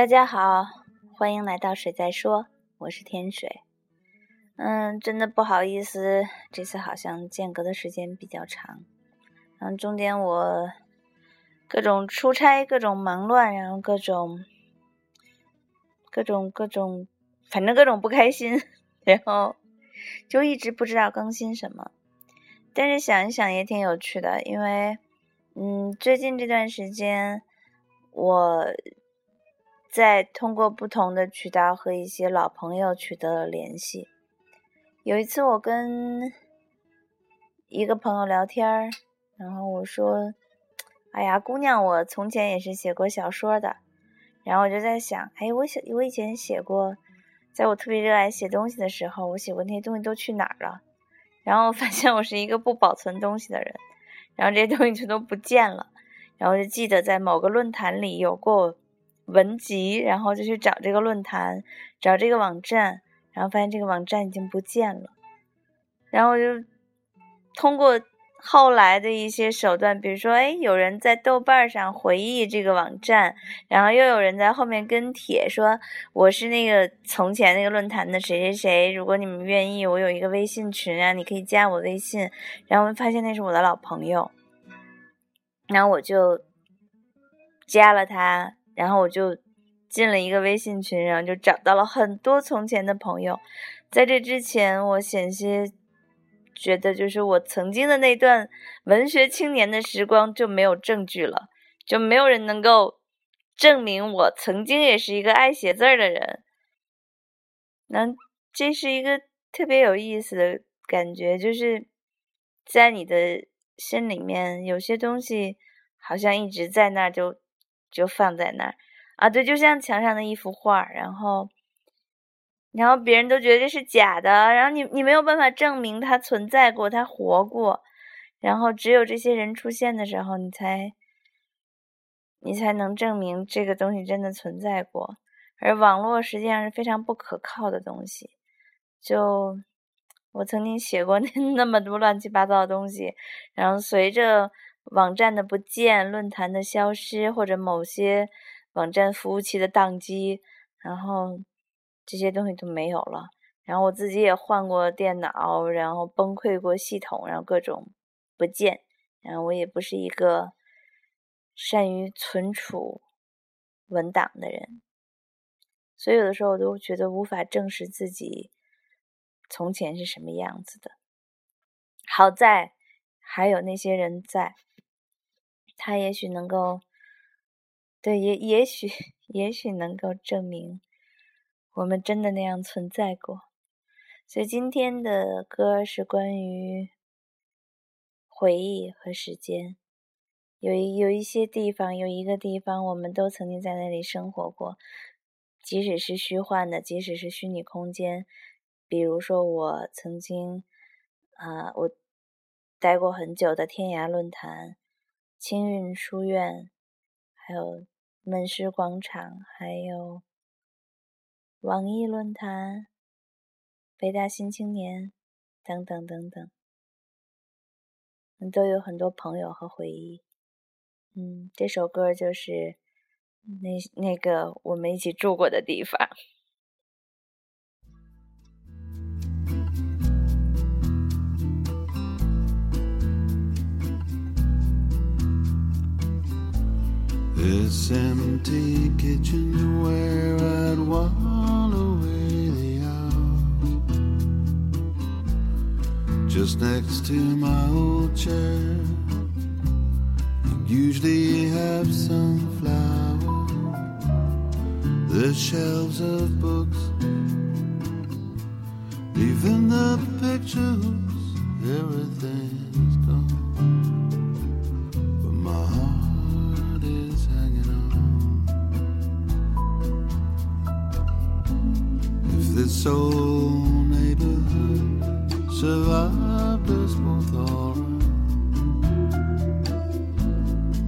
大家好，欢迎来到水在说，我是天水。嗯，真的不好意思，这次好像间隔的时间比较长，然后中间我各种出差，各种忙乱，然后各种各种各种，反正各种不开心，然后就一直不知道更新什么。但是想一想也挺有趣的，因为嗯，最近这段时间我。在通过不同的渠道和一些老朋友取得了联系。有一次，我跟一个朋友聊天，然后我说：“哎呀，姑娘，我从前也是写过小说的。”然后我就在想：“哎，我写我以前写过，在我特别热爱写东西的时候，我写过那些东西都去哪儿了？”然后我发现我是一个不保存东西的人，然后这些东西全都不见了。然后就记得在某个论坛里有过。文集，然后就去找这个论坛，找这个网站，然后发现这个网站已经不见了。然后就通过后来的一些手段，比如说，哎，有人在豆瓣上回忆这个网站，然后又有人在后面跟帖说，我是那个从前那个论坛的谁谁谁，如果你们愿意，我有一个微信群啊，你可以加我微信。然后发现那是我的老朋友，然后我就加了他。然后我就进了一个微信群，然后就找到了很多从前的朋友。在这之前，我险些觉得，就是我曾经的那段文学青年的时光就没有证据了，就没有人能够证明我曾经也是一个爱写字儿的人。那这是一个特别有意思的感觉，就是在你的心里面，有些东西好像一直在那儿就。就放在那儿啊，对，就像墙上的一幅画，然后，然后别人都觉得这是假的，然后你你没有办法证明它存在过，它活过，然后只有这些人出现的时候，你才，你才能证明这个东西真的存在过。而网络实际上是非常不可靠的东西，就我曾经写过那 那么多乱七八糟的东西，然后随着。网站的不见，论坛的消失，或者某些网站服务器的宕机，然后这些东西都没有了。然后我自己也换过电脑，然后崩溃过系统，然后各种不见。然后我也不是一个善于存储文档的人，所以有的时候我都觉得无法证实自己从前是什么样子的。好在还有那些人在。他也许能够，对，也也许，也许能够证明我们真的那样存在过。所以今天的歌是关于回忆和时间。有一有一些地方，有一个地方，我们都曾经在那里生活过，即使是虚幻的，即使是虚拟空间。比如说，我曾经啊，我待过很久的天涯论坛。青运书院，还有门市广场，还有网易论坛、北大新青年等等等等，都有很多朋友和回忆。嗯，这首歌就是那那个我们一起住过的地方。This empty kitchen's where I'd while away the hours. Just next to my old chair, you usually have some flowers. The shelves of books, even the pictures, everything's gone. This old neighborhood survived us both alright.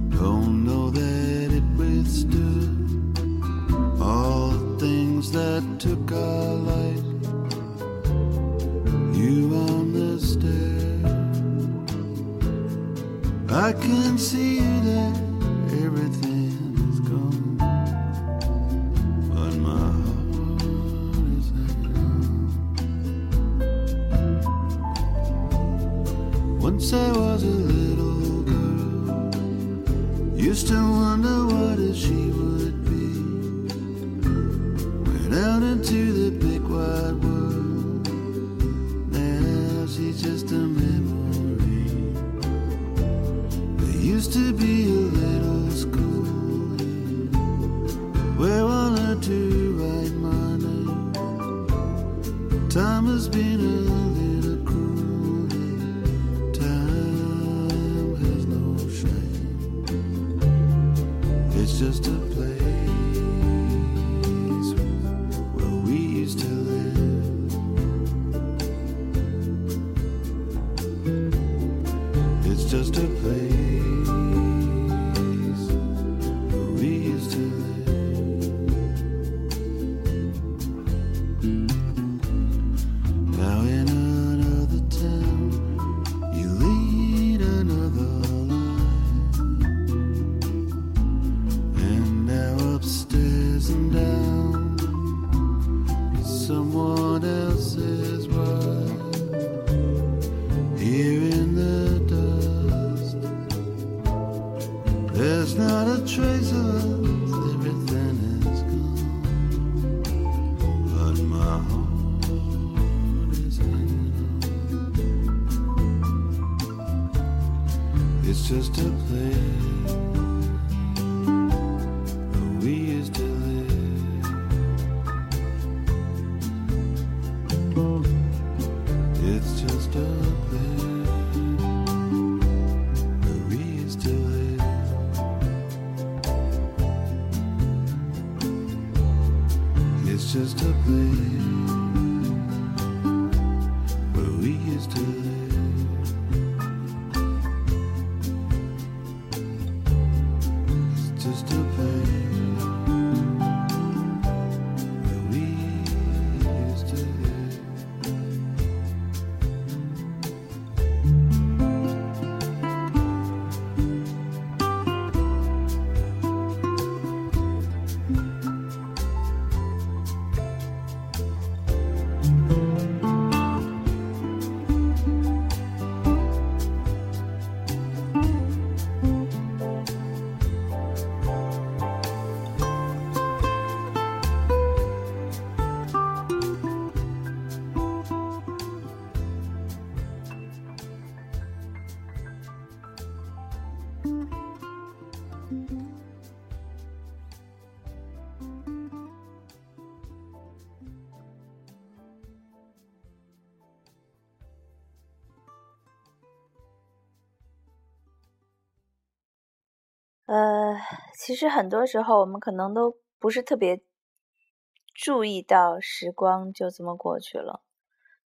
Don't know that it withstood all the things that took our life. You stair, I can see you was a just a place 呃，其实很多时候我们可能都不是特别注意到时光就这么过去了。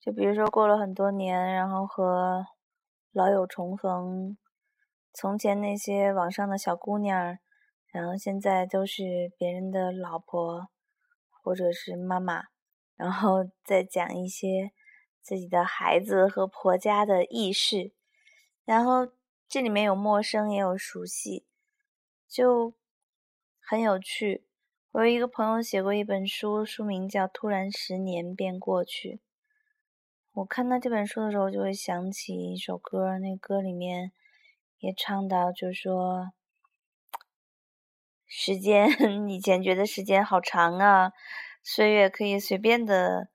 就比如说过了很多年，然后和老友重逢，从前那些网上的小姑娘，然后现在都是别人的老婆或者是妈妈，然后 再讲一些自己的孩子和婆家的轶事，然后这里面有陌生也有熟悉。就很有趣。我有一个朋友写过一本书，书名叫《突然十年便过去》。我看到这本书的时候，就会想起一首歌，那歌里面也唱到，就说时间 以前觉得时间好长啊，岁月可以随便的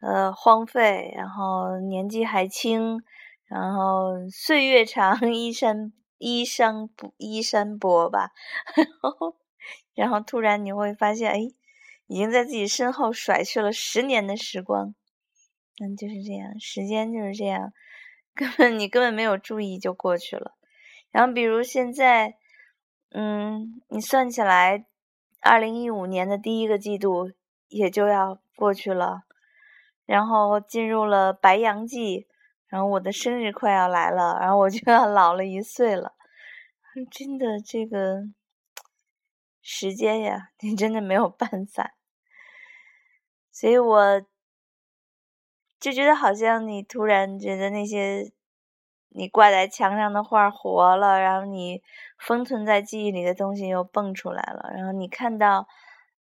呃荒废，然后年纪还轻，然后岁月长，衣衫。衣裳不衣衫薄吧，然后，然后突然你会发现，哎，已经在自己身后甩去了十年的时光。嗯，就是这样，时间就是这样，根本你根本没有注意就过去了。然后，比如现在，嗯，你算起来，二零一五年的第一个季度也就要过去了，然后进入了白羊季。然后我的生日快要来了，然后我就要 老了一岁了。真的，这个时间呀，你真的没有办法。所以我就觉得，好像你突然觉得那些你挂在墙上的画活了，然后你封存在记忆里的东西又蹦出来了。然后你看到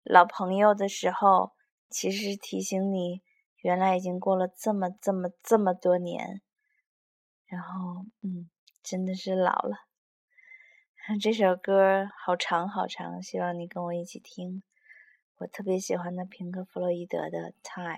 老朋友的时候，其实提醒你。原来已经过了这么这么这么多年，然后，嗯，真的是老了。这首歌好长好长，希望你跟我一起听。我特别喜欢的平克·弗洛伊德的《Time》。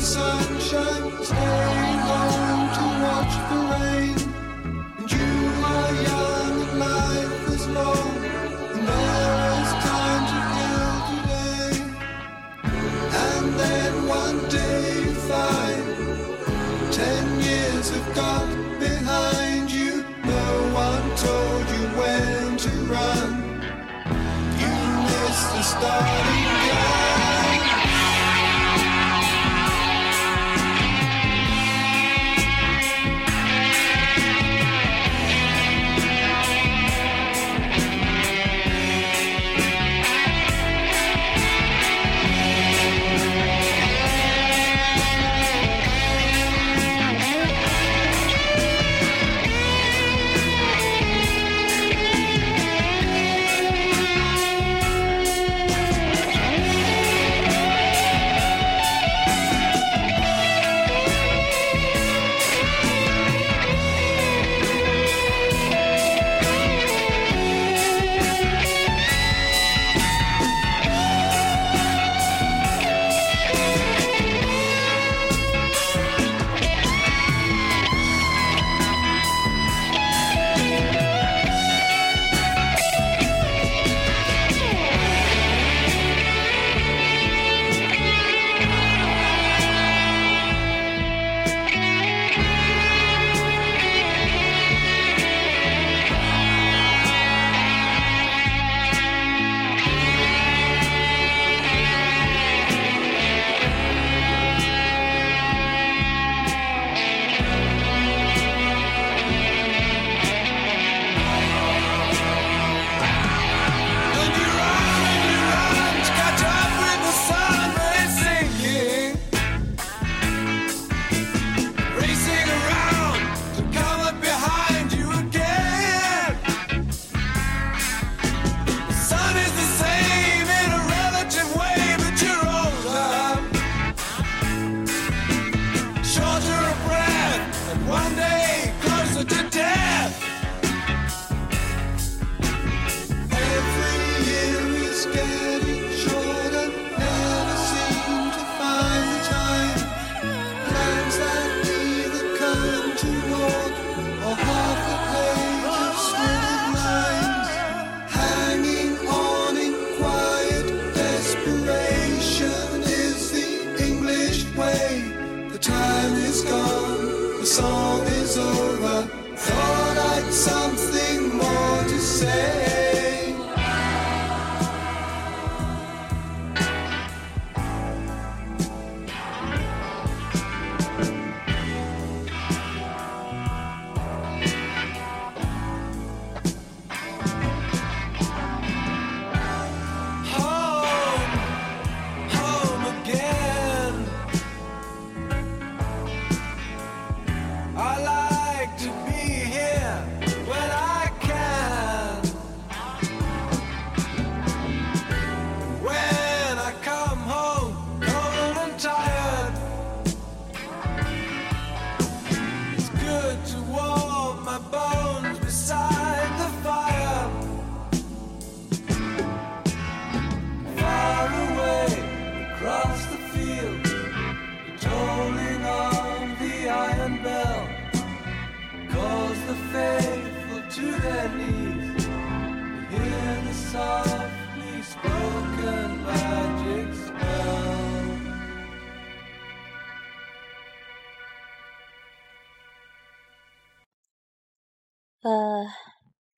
sun.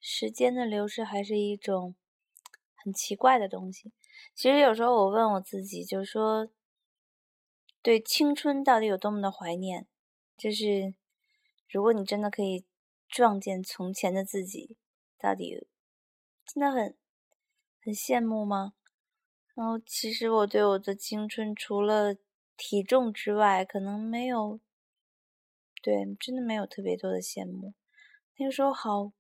时间的流逝还是一种很奇怪的东西。其实有时候我问我自己，就是说，对青春到底有多么的怀念？就是如果你真的可以撞见从前的自己，到底真的很很羡慕吗？然后其实我对我的青春除了体重之外，可能没有，对，真的没有特别多的羡慕。那个时候好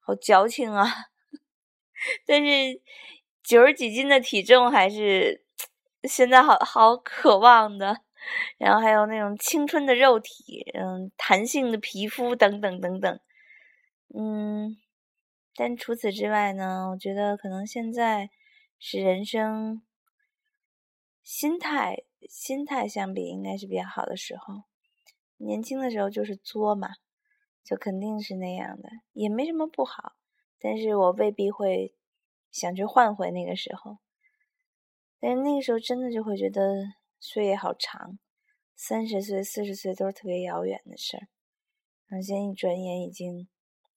好矫情啊，但是九十几斤的体重还是现在好好渴望的。然后还有那种青春的肉体，嗯，弹性的皮肤等等等等，嗯，但除此之外呢，我觉得可能现在是人生心态心态相比应该是比较好的时候。年轻的时候就是作嘛，就肯定是那样的，也没什么不好。但是我未必会想去换回那个时候。但是那个时候真的就会觉得岁月好长，三十岁、四十岁都是特别遥远的事儿。然后现在一转眼已经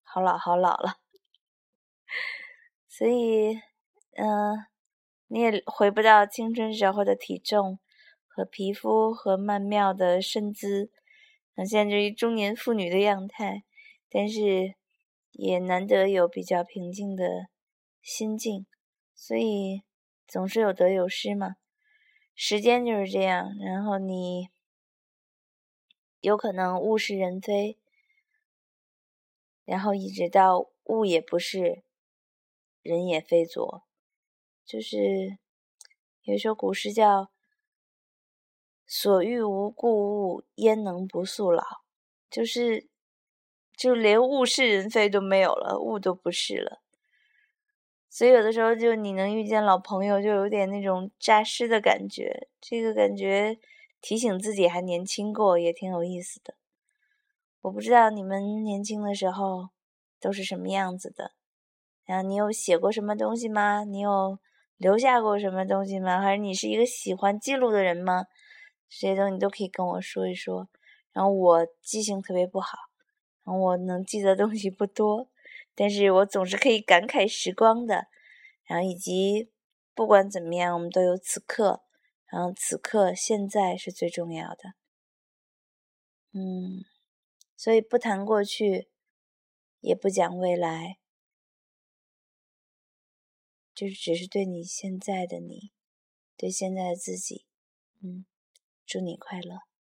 好老好老了，所以，嗯、你也回不到青春时候的体重和皮肤和曼妙的身姿，那现在就一中年妇女的样态，但是也难得有比较平静的心境，所以总是有得有失嘛。时间就是这样，然后你有可能物是人非，然后一直到物也不是，人也非左，就是有一首古诗叫“所欲无故物，焉能不速老”，就是就连物是人非都没有了，物都不是了。所以有的时候，就你能遇见老朋友，就有点那种诈尸的感觉。这个感觉提醒自己还年轻过，也挺有意思的。我不知道你们年轻的时候都是什么样子的，然后你有写过什么东西吗？你有留下过什么东西吗？还是你是一个喜欢记录的人吗？这些东西你都可以跟我说一说。然后我记性特别不好，然后我能记得东西不多。但是我总是可以感慨时光的，然后以及不管怎么样，我们都有此刻，然后此刻现在是最重要的。嗯，所以不谈过去，也不讲未来，就是只是对你现在的你，对现在的自己，嗯，祝你快乐。